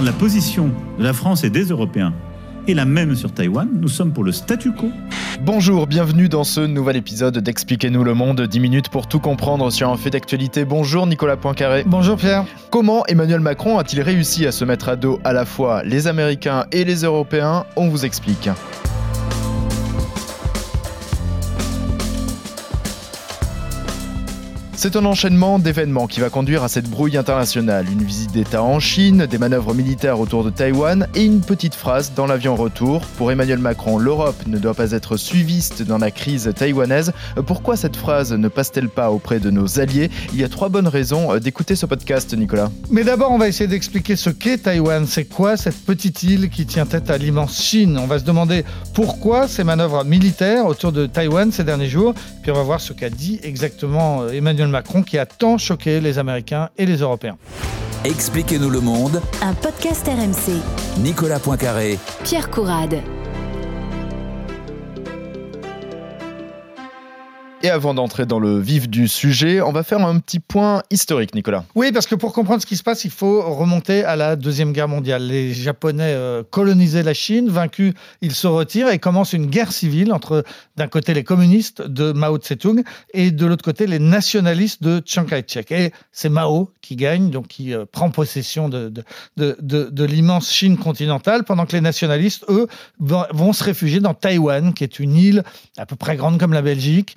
La position de la France et des Européens est la même sur Taïwan. Nous sommes pour le statu quo. Bonjour, bienvenue dans ce nouvel épisode d'Expliquez-nous le monde. 10 minutes pour tout comprendre sur un fait d'actualité. Bonjour Nicolas Poincaré. Bonjour Pierre. Comment Emmanuel Macron a-t-il réussi à se mettre à dos à la fois les Américains et les Européens? On vous explique. C'est un enchaînement d'événements qui va conduire à cette brouille internationale. Une visite d'État en Chine, des manœuvres militaires autour de Taïwan et une petite phrase dans l'avion retour. Pour Emmanuel Macron, l'Europe ne doit pas être suiviste dans la crise taïwanaise. Pourquoi cette phrase ne passe-t-elle pas auprès de nos alliés? Il y a trois bonnes raisons d'écouter ce podcast, Nicolas. Mais d'abord, on va essayer d'expliquer ce qu'est Taïwan. C'est quoi cette petite île qui tient tête à l'immense Chine? On va se demander pourquoi ces manœuvres militaires autour de Taïwan ces derniers jours. Puis on va voir ce qu'a dit exactement euh, Emmanuel Macron qui a tant choqué les Américains et les Européens. Expliquez-nous le monde. Un podcast RMC. Nicolas Poincaré. Pierre Courade. Et avant d'entrer dans le vif du sujet, on va faire un petit point historique, Nicolas. Oui, parce que pour comprendre ce qui se passe, il faut remonter à la Deuxième Guerre mondiale. Les Japonais euh, colonisaient la Chine, vaincus, ils se retirent et commence une guerre civile entre, d'un côté, les communistes de Mao Tse-tung et de l'autre côté, les nationalistes de Chiang Kai-shek. Et c'est Mao qui gagne, donc qui euh, prend possession de, l'immense Chine continentale, pendant que les nationalistes, eux, vont, se réfugier dans Taïwan, qui est une île à peu près grande comme la Belgique.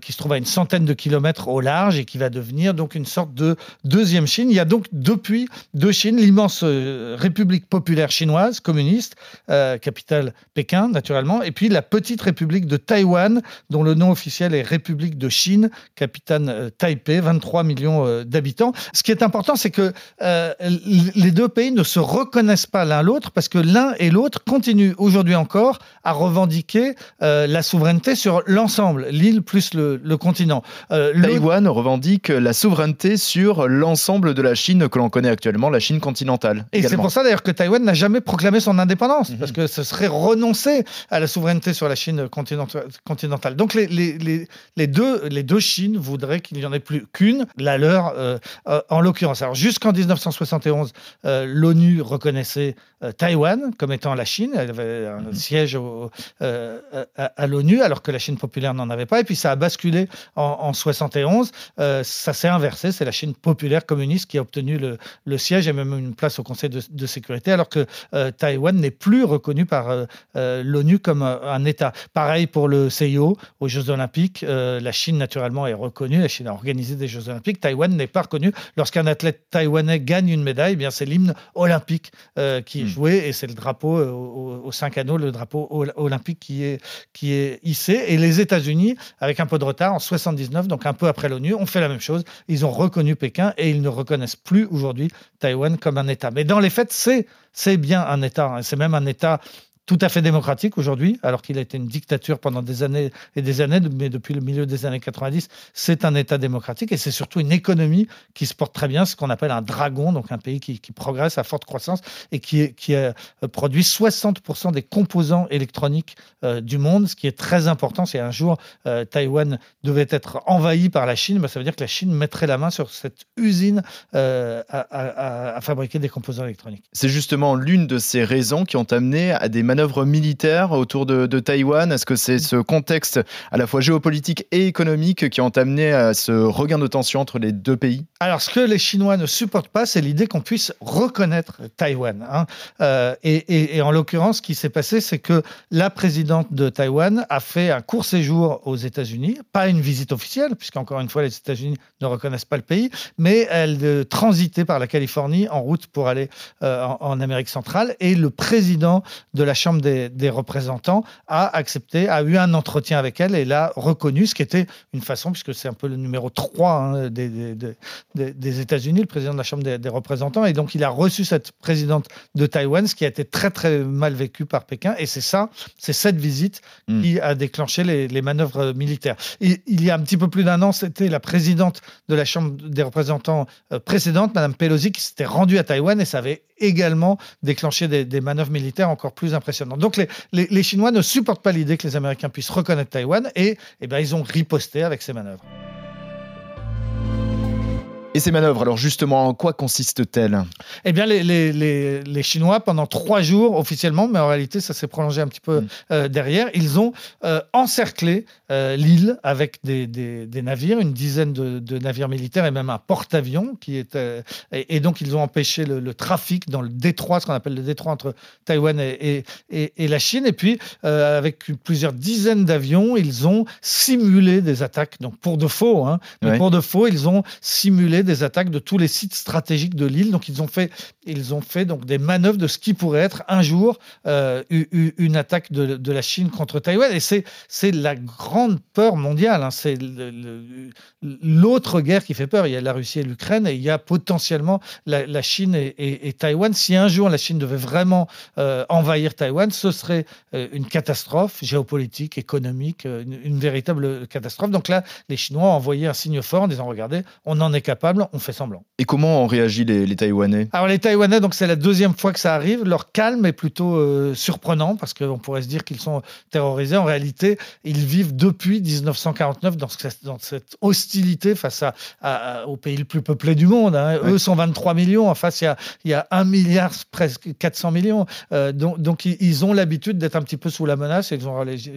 Qui se trouve à une centaine de kilomètres au large et qui va devenir donc une sorte de deuxième Chine. Il y a donc depuis deux Chines, l'immense euh, République populaire chinoise communiste, euh, capitale Pékin naturellement, et puis la petite République de Taïwan, dont le nom officiel est République de Chine, capitale Taipei, 23 millions d'habitants. Ce qui est important, c'est que les deux pays ne se reconnaissent pas l'un l'autre parce que l'un et l'autre continuent aujourd'hui encore à revendiquer la souveraineté sur l'ensemble, l'île plus le, continent. Euh, Taïwan revendique la souveraineté sur l'ensemble de la Chine que l'on connaît actuellement, la Chine continentale. Et c'est pour ça d'ailleurs que Taïwan n'a jamais proclamé son indépendance, mhm. parce que ce serait renoncer à la souveraineté sur la Chine continentale. Donc les, les, les, deux, les deux Chines voudraient qu'il n'y en ait plus qu'une, la leur euh, euh, en l'occurrence. Alors jusqu'en 1971, l'ONU reconnaissait Taïwan comme étant la Chine, elle avait un mhm. siège à, à l'ONU, alors que la Chine populaire n'en avait pas. Et puis ça a basculé en, 71. Euh, ça s'est inversé. C'est la Chine populaire communiste qui a obtenu le, siège et même une place au Conseil de, sécurité, alors que euh, Taïwan n'est plus reconnu par euh, l'ONU comme un État. Pareil pour le CIO aux Jeux Olympiques. la Chine, naturellement, est reconnue. La Chine a organisé des Jeux Olympiques. Taïwan n'est pas reconnu. Lorsqu'un athlète taïwanais gagne une médaille, eh bien c'est l'hymne olympique qui est hmm. joué et c'est le drapeau aux, cinq anneaux, le drapeau olympique qui est, qui est hissé. Et les États-Unis, avec un peu de retard, en 79, donc un peu après l'ONU, ont fait la même chose. Ils ont reconnu Pékin et ils ne reconnaissent plus aujourd'hui Taïwan comme un État. Mais dans les faits, c'est bien un État. Hein. C'est même un État tout à fait démocratique aujourd'hui, alors qu'il a été une dictature pendant des années et des années, mais depuis le milieu des années 90, c'est un État démocratique et c'est surtout une économie qui se porte très bien, ce qu'on appelle un dragon, donc un pays qui, progresse à forte croissance et qui, euh, produit 60% des composants électroniques euh, du monde, ce qui est très important. Si un jour euh, Taïwan devait être envahi par la Chine, bah, ça veut dire que la Chine mettrait la main sur cette usine à, à fabriquer des composants électroniques. C'est justement l'une de ces raisons qui ont amené à des manœuvres manœuvres militaires autour de, Taïwan? Est-ce que c'est ce contexte à la fois géopolitique et économique qui ont amené à ce regain de tension entre les deux pays? Alors, ce que les Chinois ne supportent pas, c'est l'idée qu'on puisse reconnaître Taïwan. Hein. Euh, et, en l'occurrence, ce qui s'est passé, c'est que la présidente de Taïwan a fait un court séjour aux États-Unis, pas une visite officielle, puisqu'encore une fois, les États-Unis ne reconnaissent pas le pays, mais elle euh, transitait par la Californie en route pour aller euh, en, en Amérique centrale. Et le président de la Chambre des, représentants a accepté, a eu un entretien avec elle et l'a reconnu, ce qui était une façon, puisque c'est un peu le numéro 3 hein, des, des, États-Unis, le président de la Chambre des, représentants. Et donc, il a reçu cette présidente de Taïwan, ce qui a été très, très mal vécu par Pékin. Et c'est ça, c'est cette visite hmm. qui a déclenché les, manœuvres militaires. Et, il y a un petit peu plus d'un an, c'était la présidente de la Chambre des représentants euh, précédente, Madame Pelosi, qui s'était rendue à Taïwan et ça avait également déclenché des manœuvres militaires encore plus impressionnantes. Donc les, Chinois ne supportent pas l'idée que les Américains puissent reconnaître Taïwan et, eh ben, ils ont riposté avec ces manœuvres. Et ces manœuvres, alors justement, en quoi consistent-elles? Eh bien, les, les, les, les, Chinois, pendant trois jours officiellement, mais en réalité, ça s'est prolongé un petit peu mm. euh, derrière, ils ont euh, encerclé euh, l'île avec des, des, des, navires, une dizaine de, de, navires militaires et même un porte-avions qui était. Et, et, donc, ils ont empêché le, le, trafic dans le détroit, ce qu'on appelle le détroit entre Taïwan et, et, et la Chine. Et puis, avec plusieurs dizaines d'avions, ils ont simulé des attaques, donc pour de faux, hein, mais ouais. pour de faux, ils ont simulé des attaques de tous les sites stratégiques de l'île. Donc ils ont fait, ils ont fait donc des manœuvres de ce qui pourrait être un jour euh, une attaque de, de, la Chine contre Taïwan. Et c'est c'est la grande peur mondiale. Hein. C'est l'autre guerre qui fait peur. Il y a la Russie et l'Ukraine et il y a potentiellement la, Chine et, Taïwan. Si un jour la Chine devait vraiment euh, envahir Taïwan, ce serait euh, une catastrophe géopolitique, économique, une, une véritable catastrophe. Donc là, les Chinois ont envoyé un signe fort en disant regardez, on en est capable, on fait semblant. Et comment ont réagi les, les Taïwanais? Alors les Taïwanais, donc c'est la deuxième fois que ça arrive. Leur calme est plutôt euh, surprenant parce qu'on pourrait se dire qu'ils sont terrorisés. En réalité, ils vivent depuis 1949 dans, ce, dans cette hostilité face à, à, au pays le plus peuplé du monde. Hein. Ouais. Eux sont 23 millions. En face, il y a, il y a 1 milliard, presque 400 millions. Euh, donc, donc, ils ont l'habitude d'être un petit peu sous la menace et ils ont réagi,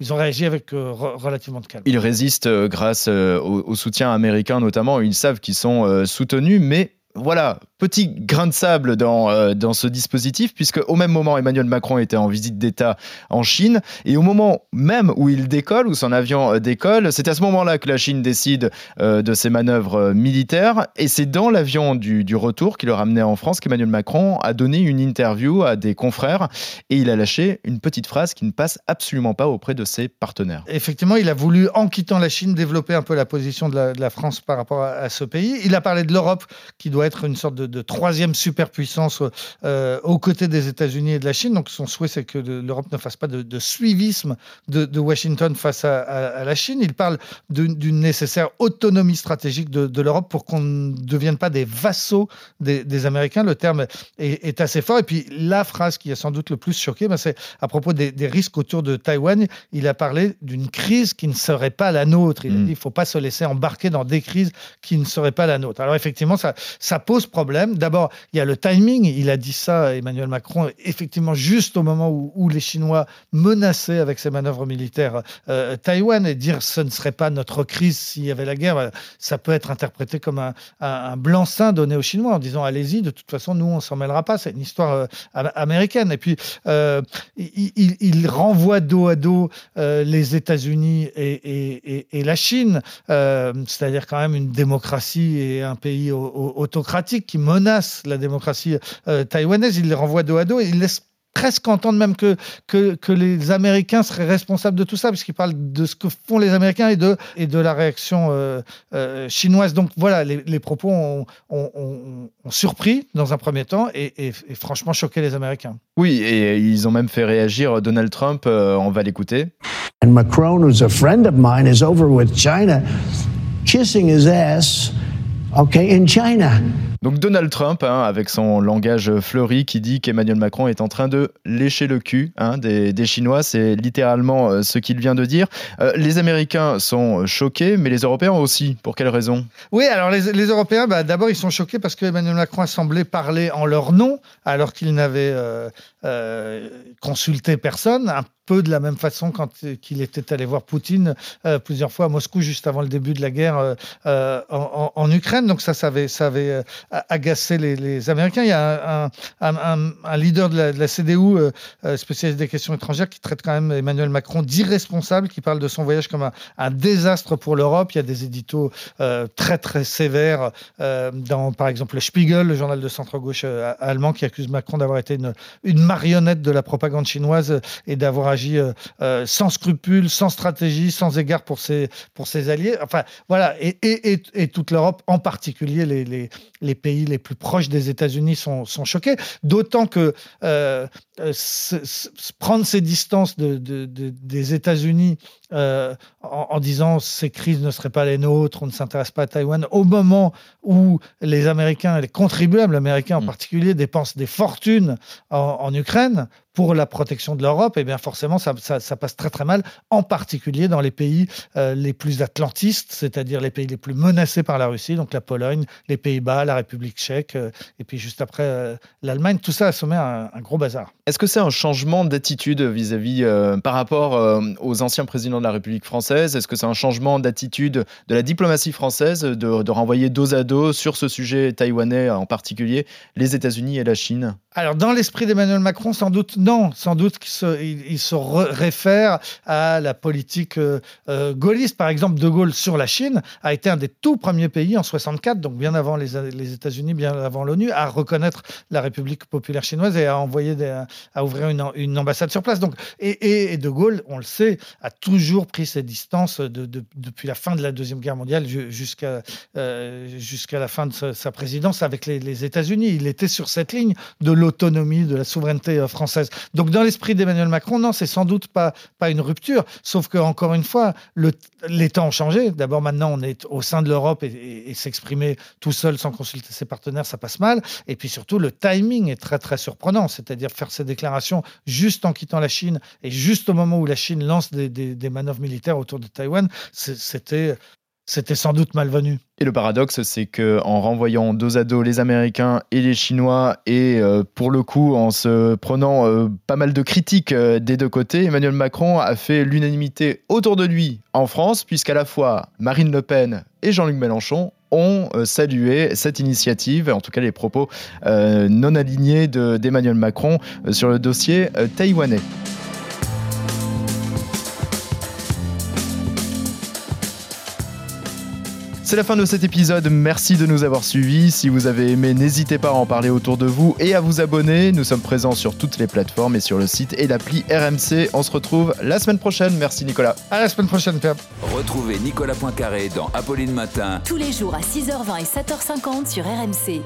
ils ont réagi avec euh, relativement de calme. Ils résistent grâce au, au, soutien américain notamment. Ils savent qu'ils sont euh, soutenus, mais voilà, petit grain de sable dans, euh, dans ce dispositif, puisque au même moment, Emmanuel Macron était en visite d'État en Chine, et au moment même où il décolle, où son avion euh, décolle, c'est à ce moment-là que la Chine décide euh, de ses manœuvres militaires, et c'est dans l'avion du, du, retour qui le ramenait en France qu'Emmanuel Macron a donné une interview à des confrères, et il a lâché une petite phrase qui ne passe absolument pas auprès de ses partenaires. Effectivement, il a voulu, en quittant la Chine, développer un peu la position de la, France par rapport à ce pays. Il a parlé de l'Europe, qui doit être une sorte de, de troisième superpuissance euh, aux côtés des États-Unis et de la Chine. Donc son souhait, c'est que l'Europe ne fasse pas de, de suivisme de, de, Washington face à, à, à, la Chine. Il parle d'une nécessaire autonomie stratégique de, l'Europe pour qu'on ne devienne pas des vassaux des, des Américains. Le terme est, est, assez fort. Et puis la phrase qui a sans doute le plus choqué, ben, c'est à propos des, des, risques autour de Taïwan. Il a parlé d'une crise qui ne serait pas la nôtre. Il a mm. dit il ne faut pas se laisser embarquer dans des crises qui ne seraient pas la nôtre. Alors effectivement, ça, ça pose problème. D'abord, il y a le timing. Il a dit ça, Emmanuel Macron, effectivement, juste au moment où, les Chinois menaçaient avec ces manœuvres militaires euh, Taïwan et dire ce ne serait pas notre crise s'il y avait la guerre, ça peut être interprété comme un, un, blanc-seing donné aux Chinois en disant allez-y, de toute façon, nous, on s'en mêlera pas. C'est une histoire euh, américaine. Et puis, euh, il, renvoie dos à dos euh, les États-Unis et, la Chine, euh, c'est-à-dire quand même une démocratie et un pays autocratique qui menace la démocratie euh, taïwanaise. Il les renvoie dos à dos et il laisse presque entendre même que, que, que, les Américains seraient responsables de tout ça, puisqu'ils parlent de ce que font les Américains et de, et de la réaction euh, euh, chinoise. Donc voilà, les, les propos ont, ont, ont, ont, surpris dans un premier temps et, et, et, franchement choqué les Américains. Oui, et ils ont même fait réagir Donald Trump, euh, on va l'écouter. And Macron, who's a friend of mine, is over with China, kissing his ass, okay, in China. Donc Donald Trump, hein, avec son langage fleuri, qui dit qu'Emmanuel Macron est en train de lécher le cul hein, des, Chinois, c'est littéralement euh, ce qu'il vient de dire. Euh, les Américains sont choqués, mais les Européens aussi. Pour quelle raison? Oui, alors les, Européens, bah, d'abord, ils sont choqués parce qu'Emmanuel Macron a semblé parler en leur nom, alors qu'il n'avait euh, consulté personne. Peu de la même façon quand qu'il était allé voir Poutine euh, plusieurs fois à Moscou juste avant le début de la guerre euh, euh en, Ukraine. Donc ça, ça avait, ça avait euh, agacé les, Américains. Il y a un, un, leader de la, de CDU, euh, spécialiste des questions étrangères, qui traite quand même Emmanuel Macron d'irresponsable, qui parle de son voyage comme un, désastre pour l'Europe. Il y a des éditos très très sévères dans, par exemple, le Spiegel, le journal de centre-gauche allemand, qui accuse Macron d'avoir été une, une marionnette de la propagande chinoise et d'avoir euh, euh, sans scrupules, sans stratégie, sans égard pour ses, pour ses alliés. Enfin, voilà. Et, et, et toute l'Europe, en particulier les, les, les, pays les plus proches des États-Unis, sont, sont choqués. D'autant que euh, prendre ses distances de, de, de, des États-Unis euh, en, en disant ces crises ne seraient pas les nôtres, on ne s'intéresse pas à Taïwan, au moment où les Américains, les contribuables américains en Mm. particulier, dépensent des fortunes en, en Ukraine pour la protection de l'Europe, et bien forcément ça, ça- ça passe très très mal, en particulier dans les pays euh, les plus atlantistes, c'est-à-dire les pays les plus menacés par la Russie, donc la Pologne, les Pays-Bas, la République tchèque, euh, et puis juste après euh, l'Allemagne. Tout ça a semé un, un gros bazar. Est-ce que c'est un changement d'attitude vis-à-vis par rapport aux anciens présidents de la République française Est-ce que c'est un changement d'attitude de la diplomatie française de, de renvoyer dos à dos sur ce sujet taïwanais en particulier les États-Unis et la Chine? Alors, dans l'esprit d'Emmanuel Macron, sans doute non. Sans doute qu'il se, il, il se re- réfère à la politique euh, euh, gaulliste. Par exemple, De Gaulle sur la Chine a été un des tout premiers pays en 64, donc bien avant les, les États-Unis, bien avant l'ONU, à reconnaître la République populaire chinoise et à envoyer des- à ouvrir une, une ambassade sur place. Donc, et, et- et De Gaulle, on le sait, a toujours pris ses distances de- de- depuis la fin de la Deuxième Guerre mondiale ju- jusqu'à euh, jusqu'à la fin de sa, présidence avec les, les États-Unis. Il était sur cette ligne de l'autonomie, de la souveraineté euh, française. Donc, dans l'esprit d'Emmanuel Macron, non, c'est sans doute pas, pas une rupture. Sauf que, encore une fois, le- les temps ont changé. D'abord, maintenant, on est au sein de l'Europe et s'exprimer tout seul sans consulter ses partenaires, ça passe mal. Et puis surtout, le timing est très, très surprenant. C'est-à-dire faire ces déclarations juste en quittant la Chine et juste au moment où la Chine lance des, des- des manœuvres militaires autour de Taïwan, c'était. C'était sans doute malvenu. Et le paradoxe, c'est que en renvoyant dos à dos les Américains et les Chinois, et euh, pour le coup en se prenant euh, pas mal de critiques euh, des deux côtés, Emmanuel Macron a fait l'unanimité autour de lui en France, puisqu'à la fois Marine Le Pen et Jean-Luc Mélenchon ont salué cette initiative, en tout cas les propos non alignés de- d'Emmanuel Macron sur le dossier taïwanais. C'est la fin de cet épisode, merci de nous avoir suivis. Si vous avez aimé, n'hésitez pas à en parler autour de vous et à vous abonner. Nous sommes présents sur toutes les plateformes et sur le site et l'appli RMC. On se retrouve la semaine prochaine. Merci Nicolas. À la semaine prochaine, Pierre. Retrouvez Nicolas Poincaré dans Apolline Matin Tous les jours à 6h20 et 7h50 sur RMC.